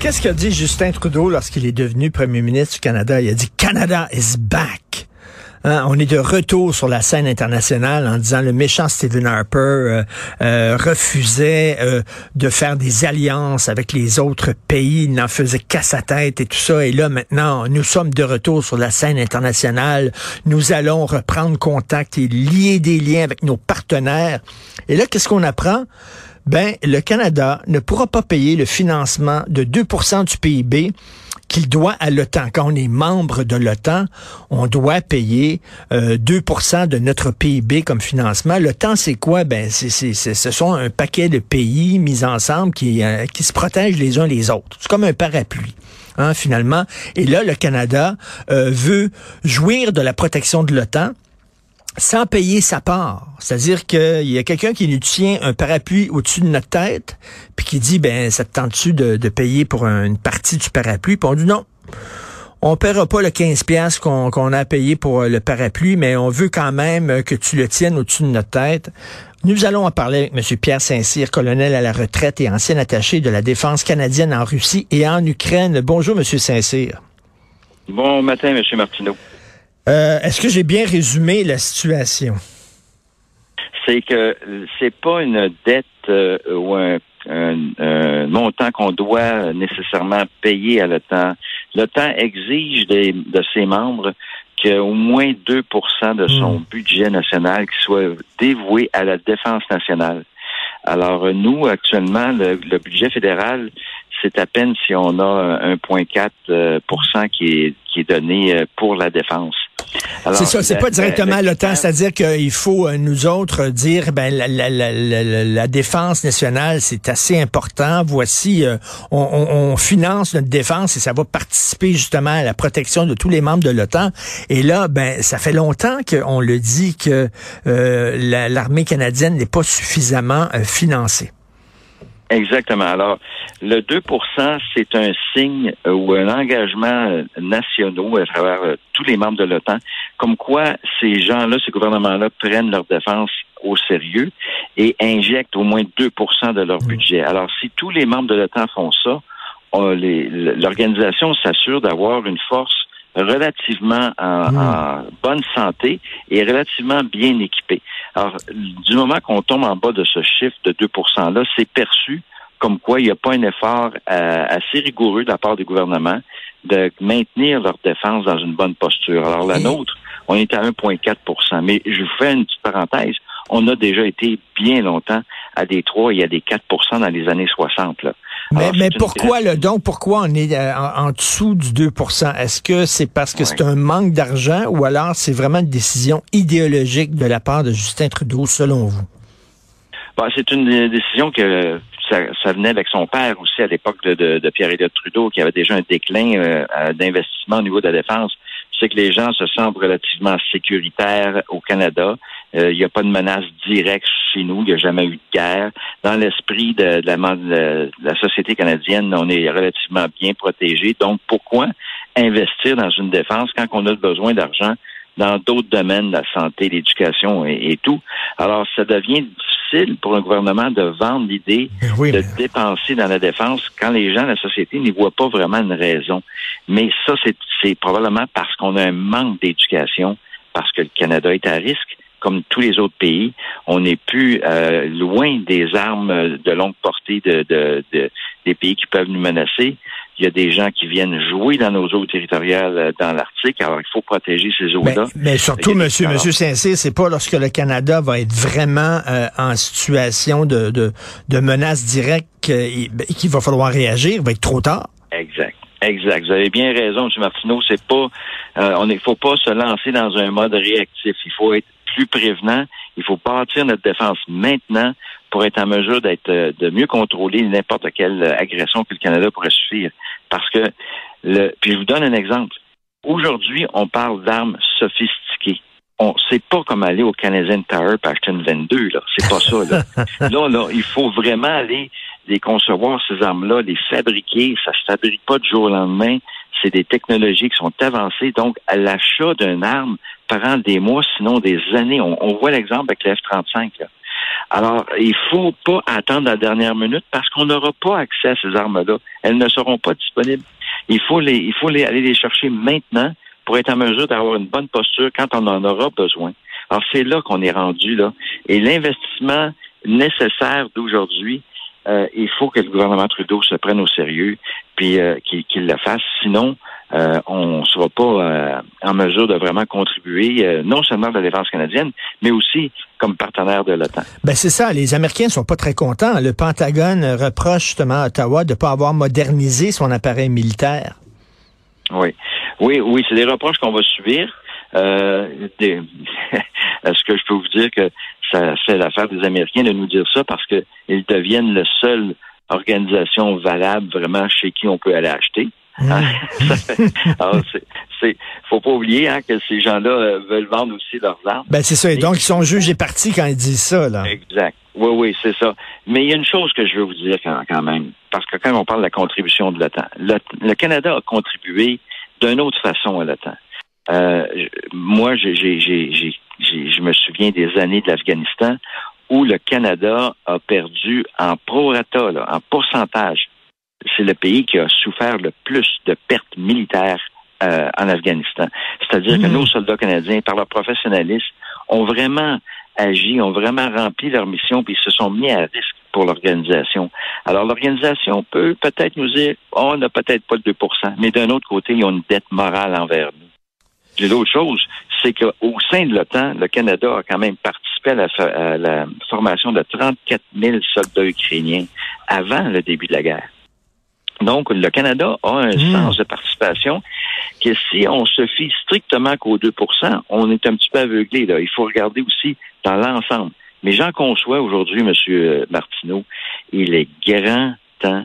Qu'est-ce qu'a dit Justin Trudeau lorsqu'il est devenu premier ministre du Canada? Il a dit Canada is back. Hein, on est de retour sur la scène internationale en disant le méchant Stephen Harper euh, euh, refusait euh, de faire des alliances avec les autres pays, il n'en faisait qu'à sa tête et tout ça. Et là maintenant, nous sommes de retour sur la scène internationale. Nous allons reprendre contact et lier des liens avec nos partenaires. Et là, qu'est-ce qu'on apprend? Ben, le Canada ne pourra pas payer le financement de 2% du PIB qu'il doit à l'OTAN. Quand on est membre de l'OTAN, on doit payer euh, 2% de notre PIB comme financement. L'OTAN, c'est quoi? Ben, c'est, ce sont un paquet de pays mis ensemble qui, euh, qui se protègent les uns les autres. C'est comme un parapluie. Hein, finalement. Et là, le Canada euh, veut jouir de la protection de l'OTAN, sans payer sa part. C'est-à-dire qu'il y a quelqu'un qui nous tient un parapluie au-dessus de notre tête, puis qui dit, ben, ça te tente-tu de, payer pour une partie du parapluie? Puis on dit non. On paiera pas le 15 pièces qu'on a payé pour le parapluie, mais on veut quand même que tu le tiennes au-dessus de notre tête. Nous allons en parler avec M. Pierre Saint-Cyr, colonel à la retraite et ancien attaché de la défense canadienne en Russie et en Ukraine. Bonjour, M. Saint-Cyr. Bon matin, M. Martineau. Euh, Est-ce que j'ai bien résumé la situation? C'est que c'est pas une dette euh, ou un, un, un montant qu'on doit nécessairement payer à l'OTAN. L'OTAN exige des, de ses membres qu'au moins 2% de son Hmm. budget national qui soit dévoué à la défense nationale. Alors, nous, actuellement, le, le budget fédéral, c'est à peine si on a 1,4 euh, qui est, qui est donné pour la défense. C'est ça, c'est la- pas directement l'OTAN, c'est-à-dire qu'il faut euh, nous autres dire ben la, la, la, la, la défense nationale c'est assez important. Voici, euh, on, on- on finance notre défense et ça va participer justement à la protection de tous les membres de l'OTAN. Et là, ben ça fait longtemps qu'on le dit que euh, la- l'armée canadienne n'est pas suffisamment euh, financée. Exactement. Alors, le 2% c'est un signe euh, ou un engagement euh, nationaux à travers euh, tous les membres de l'OTAN, comme quoi ces gens-là, ces gouvernements-là prennent leur défense au sérieux et injectent au moins 2% de leur budget. Alors, si tous les membres de l'OTAN font ça, l'organisation s'assure d'avoir une force relativement en, en bonne santé et relativement bien équipée. Alors, du moment qu'on tombe en bas de ce chiffre de 2 %-là, c'est perçu comme quoi il n'y a pas un effort euh, assez rigoureux de la part du gouvernement de maintenir leur défense dans une bonne posture. Alors, la nôtre, on est à 1,4% Mais je vous fais une petite parenthèse. On a déjà été bien longtemps à des 3 et à des 4% dans les années 60. Là. Mais, Alors, pourquoi le donc pourquoi on est euh, en, en dessous du 2% Est-ce que c'est parce que c'est un manque d'argent ou alors c'est vraiment une décision idéologique de la part de Justin Trudeau selon vous? Bon, c'est une euh, décision que ça, ça venait avec son père aussi à l'époque de, de, de Pierre-Éliott Trudeau, qui avait déjà un déclin euh, d'investissement au niveau de la défense. C'est que les gens se sentent relativement sécuritaires au Canada. Euh, Il n'y a pas de menace directe chez nous. Il n'y a jamais eu de guerre. Dans l'esprit de, de la, de la société canadienne, on est relativement bien protégé. Donc, pourquoi investir dans une défense quand on a besoin d'argent dans d'autres domaines, la santé, l'éducation et, et tout? Alors, ça devient difficile pour un gouvernement de vendre l'idée oui, de mais- dépenser dans la défense quand les gens la société n'y voient pas vraiment une raison. Mais ça, c'est probablement parce qu'on a un manque d'éducation, parce que le Canada est à risque, comme tous les autres pays. On n'est plus euh, loin des armes de longue portée de, de, de- des pays qui peuvent nous menacer. Il y a des gens qui viennent jouer dans nos eaux territoriales euh, dans l'Arctique. Alors, il faut protéger ces eaux-là. Mais, surtout, monsieur, monsieur Saint-Cyr, c'est pas lorsque le Canada va être vraiment euh, en situation de, de, de menace directe qu'il va falloir réagir. Il va être trop tard. Exact. Exact. Vous avez bien raison, M. Martineau. C'est pas, euh, on ne faut pas se lancer dans un mode réactif. Il faut être plus prévenant. Il faut partir notre défense maintenant pour être en mesure d'être, euh, de mieux contrôler n'importe quelle agression que le Canada pourrait suivre. Parce que, le, puis je vous donne un exemple. Aujourd'hui, on parle d'armes sophistiquées. On sait pas comment aller au Canadian Tower acheter une 22, là. C'est pas ça, là. là, là, il faut vraiment aller les concevoir, ces armes-là, les fabriquer. Ça se fabrique pas du jour au lendemain. C'est des technologies qui sont avancées. Donc, l'achat d'une arme prend des mois, sinon des années. On, voit l'exemple avec le F-35. Alors, il faut pas attendre la dernière minute parce qu'on n'aura pas accès à ces armes-là. Elles ne seront pas disponibles. Il faut les, il faut les, aller les chercher maintenant pour être en mesure d'avoir une bonne posture quand on en aura besoin. Alors, c'est là qu'on est rendu, là. Et l'investissement nécessaire d'aujourd'hui, euh, il faut que le gouvernement Trudeau se prenne au sérieux, puis euh, qu'il le fasse. Sinon, euh, on ne sera pas en mesure de vraiment contribuer, non seulement à la défense canadienne, mais aussi comme partenaire de l'OTAN. Ben c'est ça. Les Américains sont pas très contents. Le Pentagone reproche justement à Ottawa de ne pas avoir modernisé son appareil militaire. Oui, oui, oui, c'est des reproches qu'on va subir. Est-ce que je peux vous dire que ça fait l'affaire des Américains de nous dire ça parce qu'ils deviennent la seule organisation valable vraiment chez qui on peut aller acheter. Mmh. Alors, c'est, faut pas oublier hein, que ces gens-là euh, veulent vendre aussi leurs armes. Ben c'est ça. Et donc ils sont jugés partis quand ils disent ça là. Exact. Oui, oui, c'est ça. Mais il y a une chose que je veux vous dire quand, même, parce que quand on parle de la contribution de l'OTAN, le, Canada a contribué d'une autre façon à l'OTAN. Euh, moi, j'ai, je me souviens des années de l'Afghanistan où le Canada a perdu en prorata, là, en pourcentage. C'est le pays qui a souffert le plus de pertes militaires euh, en Afghanistan. C'est-à-dire que mmh. nos soldats canadiens, par leur professionnalisme, ont vraiment agi, ont vraiment rempli leur mission, puis ils se sont mis à risque pour l'organisation. Alors, l'organisation peut peut-être nous dire, oh, on n'a peut-être pas le 2 mais d'un autre côté, ils ont une dette morale envers nous. J'ai l'autre chose, c'est qu'au sein de l'OTAN, le Canada a quand même participé à la, formation de 34 000 soldats ukrainiens avant le début de la guerre. Donc, le Canada a un hmm. sens de participation que si on se fie strictement qu'aux 2% on est un petit peu aveuglé. Là. Il faut regarder aussi dans l'ensemble. Mais j'en conçois aujourd'hui, M. Martineau, il est grand temps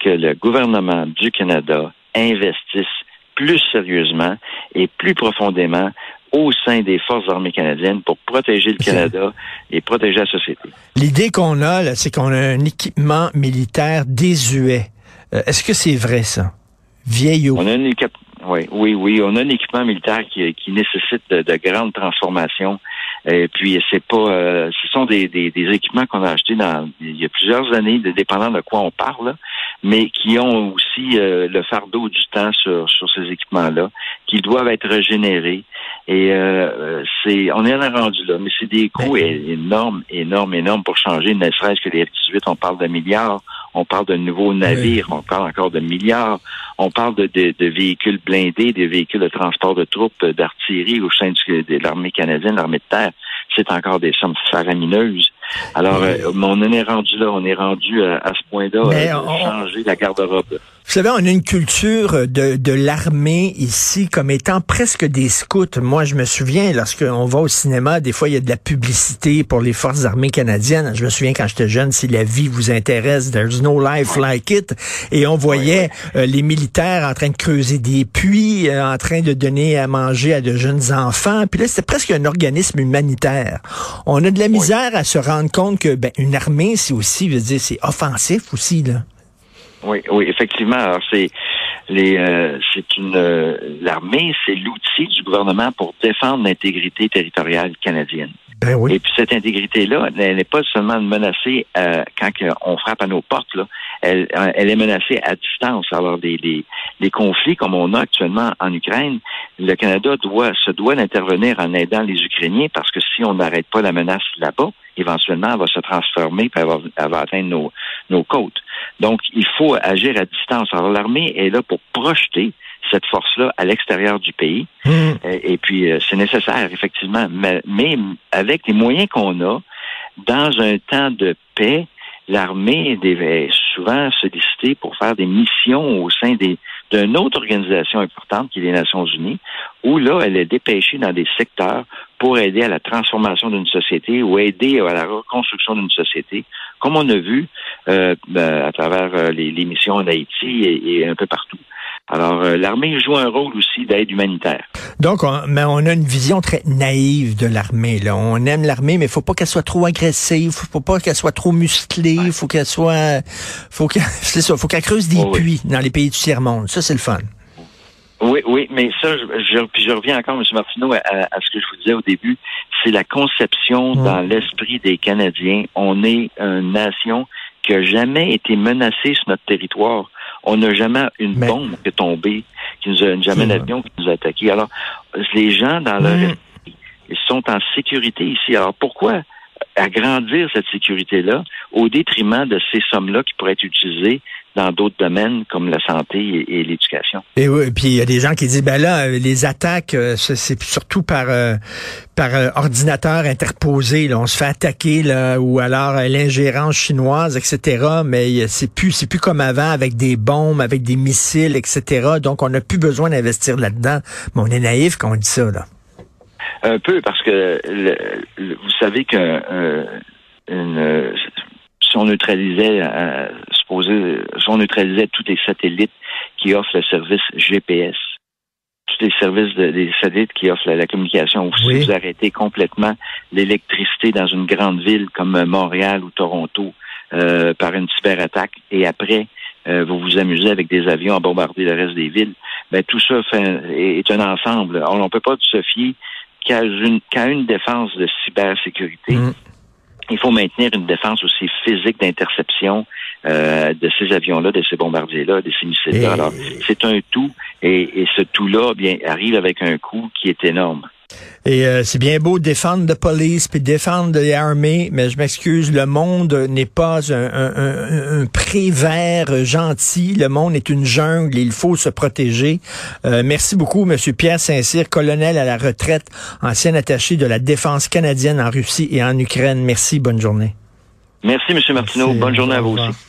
que le gouvernement du Canada investisse plus sérieusement et plus profondément au sein des forces armées canadiennes pour protéger le Canada et protéger la société. L'idée qu'on a, c'est qu'on a un équipement militaire désuet. Euh, est-ce que c'est vrai, ça? Vieillot. On a une oui, oui, oui. On a un équipement militaire qui, qui nécessite de, de, grandes transformations. Et puis c'est pas, euh, ce sont des, des, des équipements qu'on a achetés dans il y a plusieurs années, dépendant de quoi on parle, mais qui ont aussi euh, le fardeau du temps sur, sur ces équipements-là, qui doivent être régénérés. Et euh, c'est, on est rendu là, mais c'est des coûts ben, énormes, énormes, énormes pour changer. Ne serait-ce que les F-18, on parle de milliards, on parle de nouveaux navires, on parle encore de milliards, on parle de, de, de, véhicules blindés, des véhicules de transport de troupes, d'artillerie au sein de l'armée canadienne, l'armée de terre. C'est encore des sommes faramineuses. Alors, euh, on en est rendu là, on est rendu à, ce point-là, euh, changer la garde-robe. Vous savez, on a une culture de, de l'armée ici comme étant presque des scouts. Moi, je me souviens, lorsqu'on va au cinéma, des fois, il y a de la publicité pour les forces armées canadiennes. Je me souviens quand j'étais jeune, si la vie vous intéresse, there's no life like it. Et on voyait euh, les militaires en train de creuser des puits, en train de donner à manger à de jeunes enfants. Puis là, c'était presque un organisme humanitaire. On a de la misère à se rendre rendre compte que ben, une armée, c'est aussi, je veux dire, c'est offensif aussi, là. Oui, oui, effectivement. Alors, c'est les, euh, c'est une euh, l'armée, c'est l'outil du gouvernement pour défendre l'intégrité territoriale canadienne. Ben oui. Et puis cette intégrité-là, elle n'est pas seulement menacée euh, quand on frappe à nos portes. Là. Elle, elle est menacée à distance. Alors des, des, des, conflits comme on a actuellement en Ukraine, le Canada doit se doit d'intervenir en aidant les Ukrainiens parce que si on n'arrête pas la menace là-bas, éventuellement, elle va se transformer, puis elle va, atteindre nos, nos côtes. Donc, il faut agir à distance. Alors, l'armée est là pour projeter cette force-là à l'extérieur du pays. Mmh. Et, puis, euh, c'est nécessaire, effectivement. Mais, mais avec les moyens qu'on a, dans un temps de paix, l'armée devait souvent solliciter pour faire des missions au sein des d'une autre organisation importante qui est les Nations Unies, où là, elle est dépêchée dans des secteurs pour aider à la transformation d'une société ou aider à la reconstruction d'une société, comme on a vu euh, ben, à travers euh, les, les, missions en Haïti et, et un peu partout. Alors, euh, l'armée joue un rôle aussi d'aide humanitaire. Donc, on, mais on a une vision très naïve de l'armée. Là. On aime l'armée, mais faut pas qu'elle soit trop agressive, faut pas qu'elle soit trop musclée, faut qu'elle soit, faut qu'elle, c'est ça, faut qu'elle creuse des Oh, oui. puits dans les pays du tiers monde. Ça, c'est le fun. Oui, oui, mais ça, je, je, puis je reviens encore, M. Martineau, à, à ce que je vous disais au début, c'est la conception dans l'esprit des Canadiens. On est une nation qui a jamais été menacée sur notre territoire. On n'a jamais une Mais- bombe qui est tombée, qui nous a jamais un avion qui nous a attaqué. Alors, les gens dans leur esprit, ils sont en sécurité ici. Alors pourquoi agrandir cette sécurité-là au détriment de ces sommes-là qui pourraient être utilisées dans d'autres domaines comme la santé et, l'éducation? Et oui, puis il y a des gens qui disent ben là euh, les attaques euh, c'est surtout par euh, par ordinateur interposé là, on se fait attaquer là ou alors l'ingérence chinoise etc. Mais c'est plus c'est plus comme avant avec des bombes, avec des missiles etc. Donc on n'a plus besoin d'investir là-dedans. Mais on est naïf quand on dit ça là. Un peu, parce que le- le- vous savez que euh, une, euh, si on neutralisait, euh, supposé, si on neutralisait tous les satellites qui offrent le service GPS, tous les services de- des satellites qui offrent la, la communication, Oui. si vous arrêtez complètement l'électricité dans une grande ville comme Montréal ou Toronto euh, par une cyberattaque, et après euh, vous vous amusez avec des avions à bombarder le reste des villes, ben tout ça fait, est, est un ensemble. On ne peut pas se fier qu'à une, qu'à une défense de cybersécurité. Mm. Il faut maintenir une défense aussi physique d'interception euh, de ces avions-là, de ces bombardiers-là, de ces missiles-là. Et- Alors, c'est un tout, et, et ce tout-là bien arrive avec un coût qui est énorme. Et euh, c'est bien beau défendre la police puis défendre l'armée, mais je m'excuse, le monde n'est pas un, un, un, un pré vert gentil. Le monde est une jungle. et Il faut se protéger. Euh, merci beaucoup, Monsieur Pierre Saint-Cyr, colonel à la retraite, ancien attaché de la défense canadienne en Russie et en Ukraine. Merci. Bonne journée. Merci, M. Martineau. Merci. Bonne journée à vous aussi.